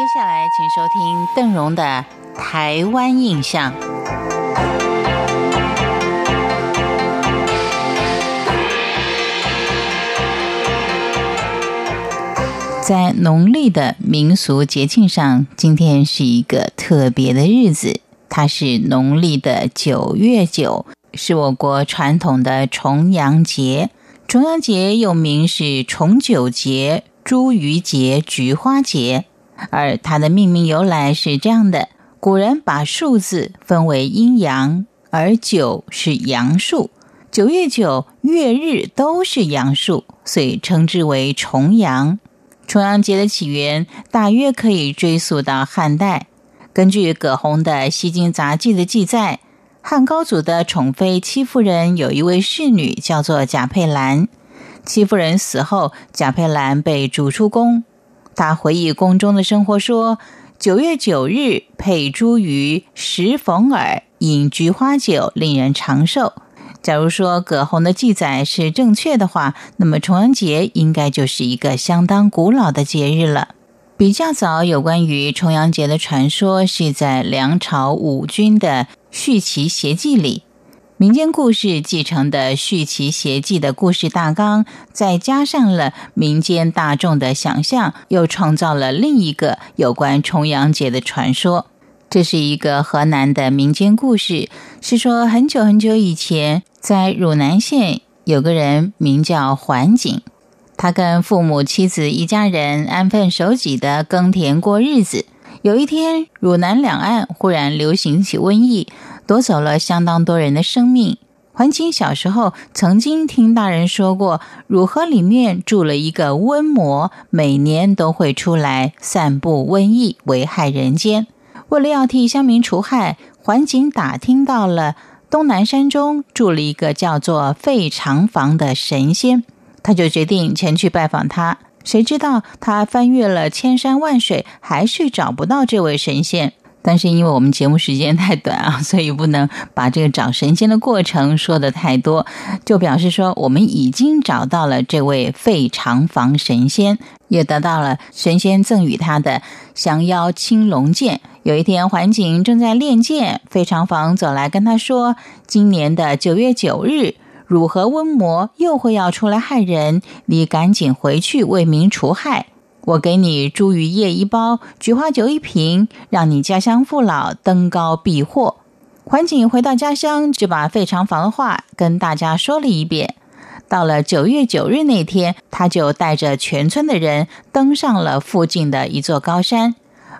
接下来，请收听邓荣的《台湾印象》。在农历的民俗节庆上，今天是一个特别的日子，它是农历的九月九，是我国传统的重阳节。重阳节又名是重九节、茱萸节、菊花节，而它的命名由来是这样的：古人把数字分为阴阳，而九是阳数，九月九月日都是阳数，所以称之为重阳。重阳节的起源大约可以追溯到汉代。根据葛洪的《西京杂记》的记载，汉高祖的宠妃戚夫人有一位侍女叫做贾佩兰。戚夫人死后，贾佩兰被逐出宫。他回忆宫中的生活说：“九月九日，佩茱萸，食逢耳，饮菊花酒，令人长寿。”假如说葛洪的记载是正确的话，那么重阳节应该就是一个相当古老的节日了。比较早有关于重阳节的传说，是在梁朝武君的《续齐谐记》里，民间故事继承的《续齐谐记》的故事大纲，再加上了民间大众的想象，又创造了另一个有关重阳节的传说。这是一个河南的民间故事，是说很久很久以前，在汝南县有个人名叫桓景，他跟父母、妻子一家人安分守己的耕田过日子。有一天，汝南两岸忽然流行起瘟疫，夺走了相当多人的生命。桓景小时候曾经听大人说过，汝河里面住了一个瘟魔，每年都会出来散布瘟疫，危害人间。为了要替乡民除害，桓景打听到了东南山中住了一个叫做费长房的神仙，他就决定前去拜访他。谁知道他翻越了千山万水，还是找不到这位神仙。但是因为我们节目时间太短啊，所以不能把这个找神仙的过程说的太多，就表示说我们已经找到了这位费长房神仙，也得到了神仙赠予他的降妖青龙剑。有一天，桓景正在练剑，费长房走来跟他说：“今年的九月九日，汝河瘟魔又会要出来害人，你赶紧回去为民除害。”我给你茱萸叶一包，菊花酒一瓶，让你家乡父老登高避祸。桓景回到家乡，就把费长房的话跟大家说了一遍。到了九月九日那天，他就带着全村的人登上了附近的一座高山，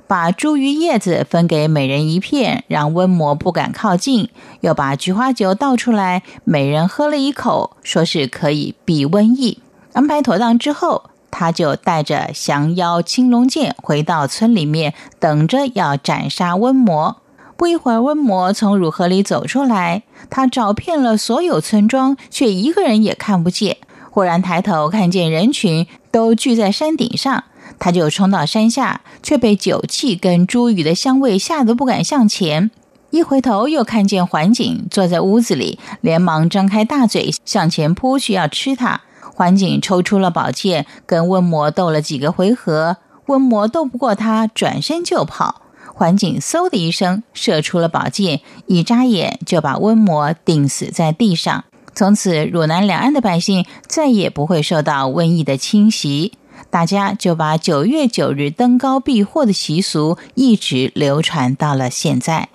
把茱萸叶子分给每人一片，让瘟魔不敢靠近；又把菊花酒倒出来，每人喝了一口，说是可以避瘟疫。安排妥当之后。他就带着降妖青龙剑回到村里面，等着要斩杀瘟魔。不一会儿，瘟魔从乳河里走出来，他找遍了所有村庄，却一个人也看不见。忽然抬头看见人群都聚在山顶上，他就冲到山下，却被酒气跟茱萸的香味吓得不敢向前。一回头又看见桓景坐在屋子里，连忙张开大嘴向前扑去要吃他。桓景抽出了宝剑，跟瘟魔斗了几个回合，瘟魔斗不过他，转身就跑。桓景嗖的一声射出了宝剑，一眨眼就把瘟魔钉死在地上。从此，汝南两岸的百姓再也不会受到瘟疫的侵袭，大家就把九月九日登高避祸的习俗一直流传到了现在。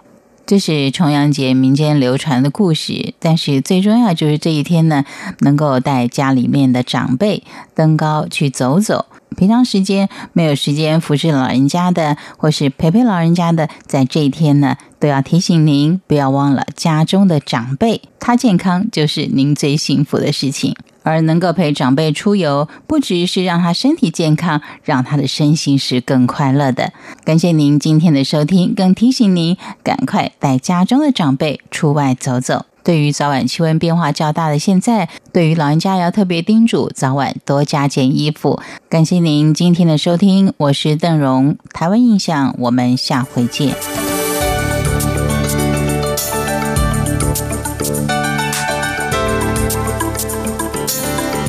这是重阳节民间流传的故事，但是最重要就是这一天呢，能够带家里面的长辈登高去走走。平常时间没有时间服侍老人家的，或是陪陪老人家的，在这一天呢，都要提醒您不要忘了家中的长辈，他健康就是您最幸福的事情。而能够陪长辈出游，不只是让他身体健康，让他的身心是更快乐的。感谢您今天的收听，更提醒您赶快带家中的长辈出外走走。对于早晚气温变化较大的现在，对于老人家要特别叮嘱，早晚多加件衣服。感谢您今天的收听，我是邓荣，台湾印象，我们下回见。